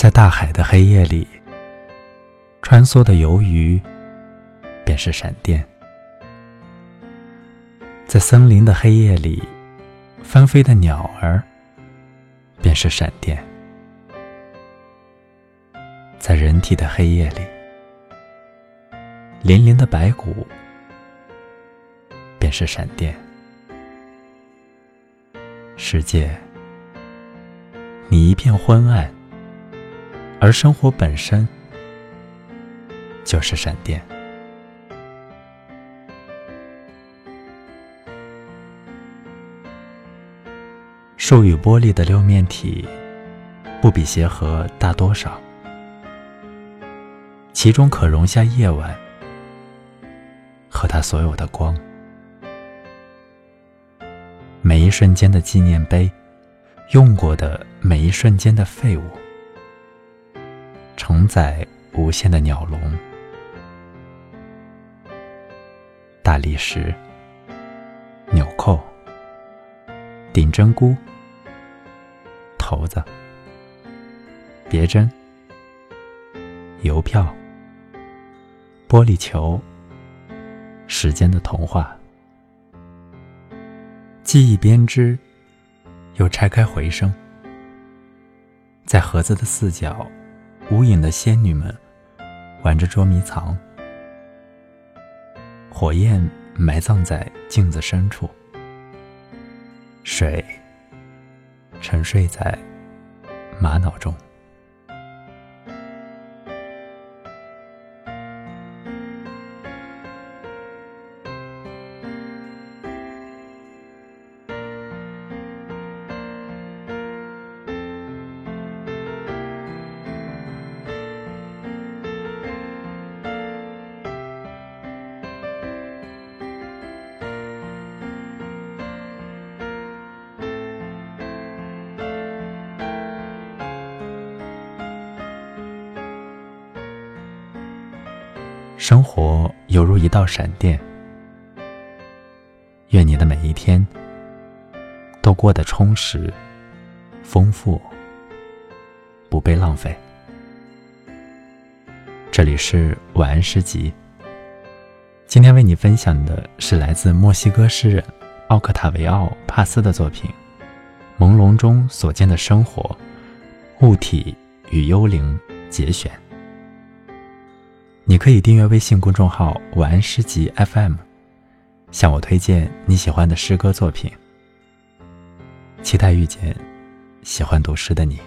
在大海的黑夜里，穿梭的游鱼便是闪电；在森林的黑夜里，翻飞的鸟儿便是闪电；在人体的黑夜里，粼粼的白骨便是闪电。世界，你一片昏暗。而生活本身就是闪电。树与玻璃的六面体，不比鞋盒大多少，其中可容下夜晚和它所有的光。每一瞬间的纪念碑，用过的每一瞬间的废物。承载无限的鸟笼，大理石、纽扣、顶针菇、头子、别针、邮票、玻璃球、时间的童话、记忆编织，又拆开回声，在盒子的四角。无影的仙女们玩着捉迷藏，火焰埋葬在镜子深处，水沉睡在玛瑙中。生活犹如一道闪电，愿你的每一天都过得充实、丰富，不被浪费。这里是晚安诗集，今天为你分享的是来自墨西哥诗人奥克塔维奥·帕斯的作品《朦胧中所见的生活：物体与幽灵》节选。你可以订阅微信公众号“晚安诗集 FM”，向我推荐你喜欢的诗歌作品。期待遇见喜欢读诗的你。